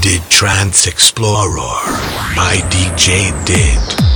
Did Trance Explorer by DJ Did.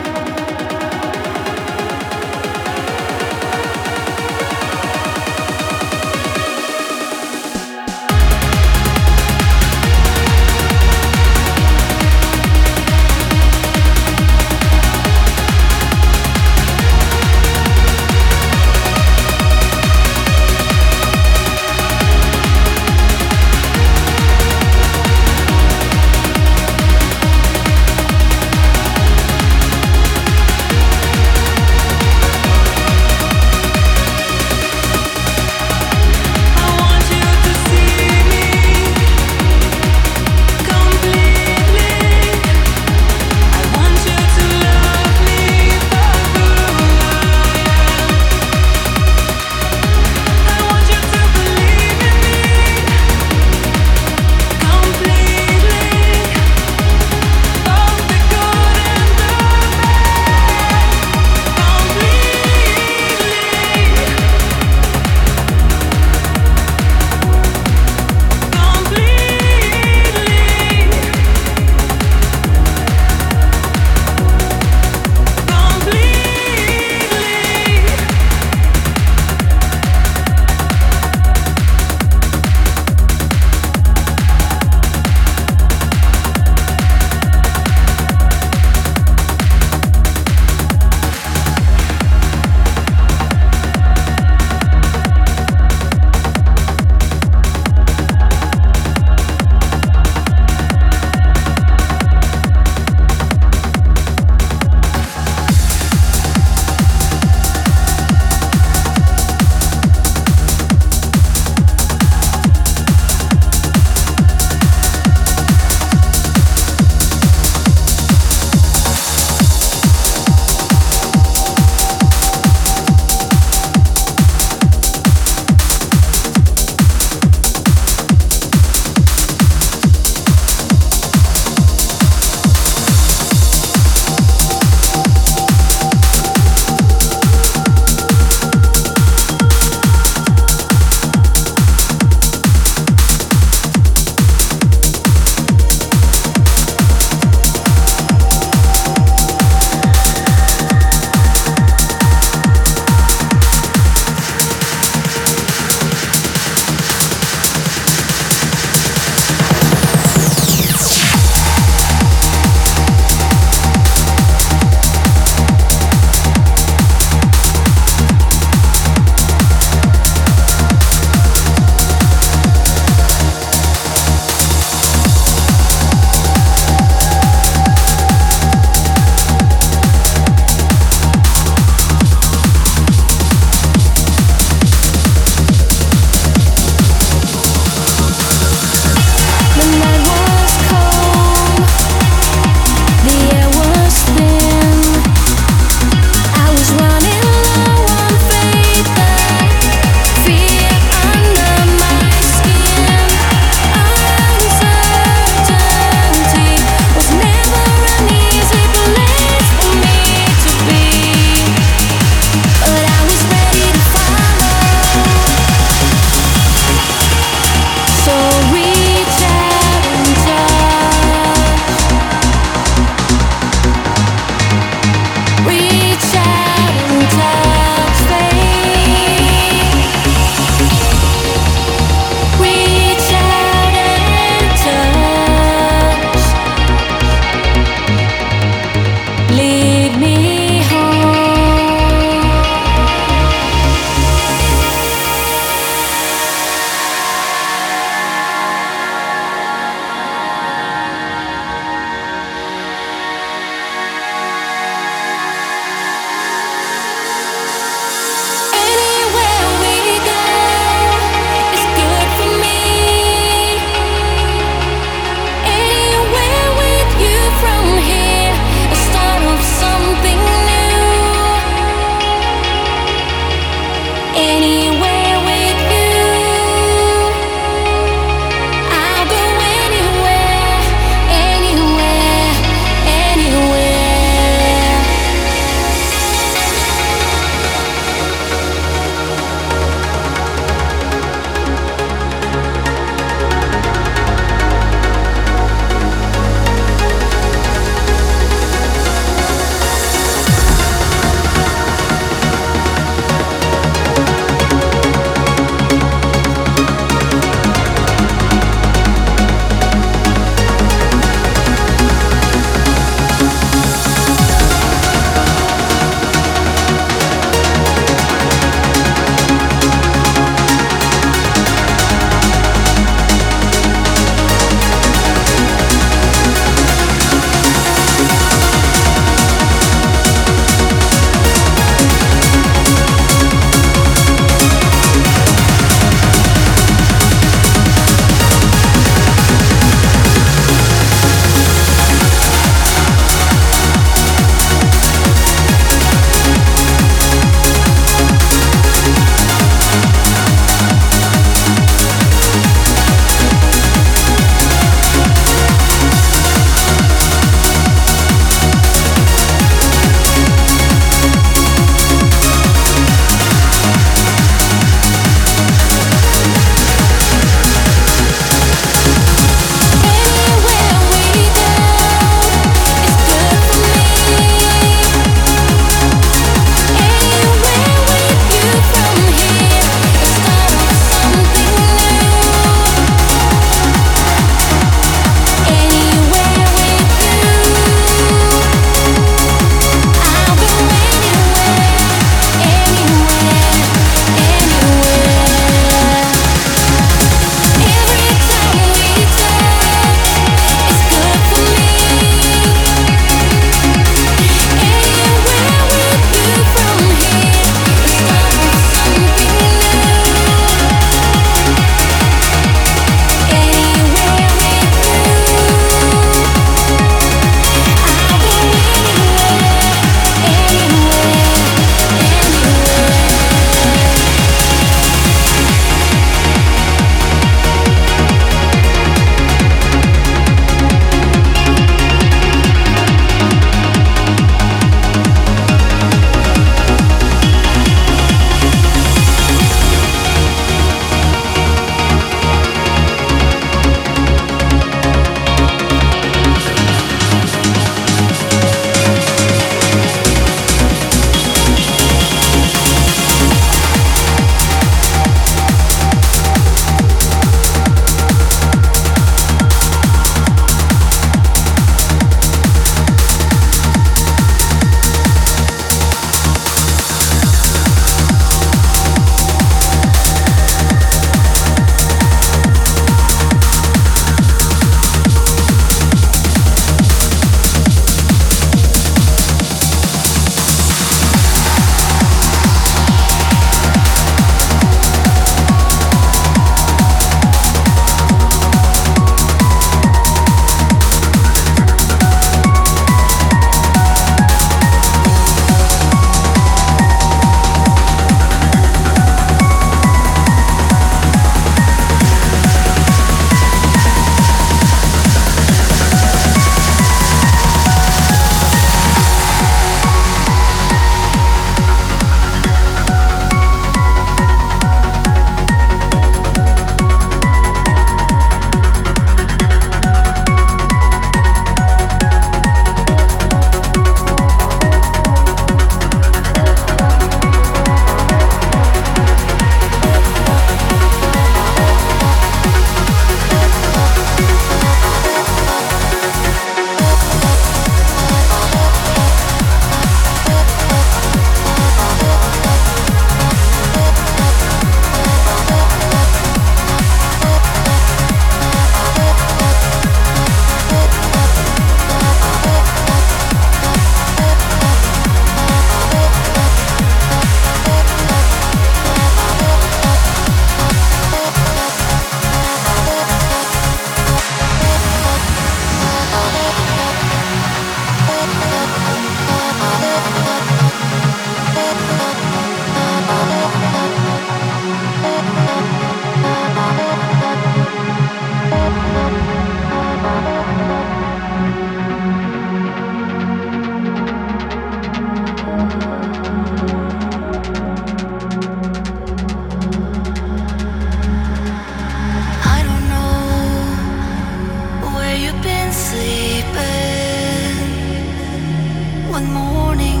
one morning.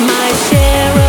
my share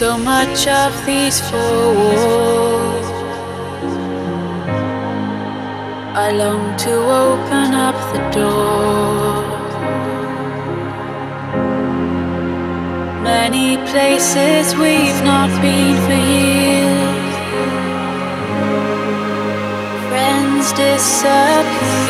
so much of these four walls. I long to open up the door. Many places we've not been for years. Friends disappear.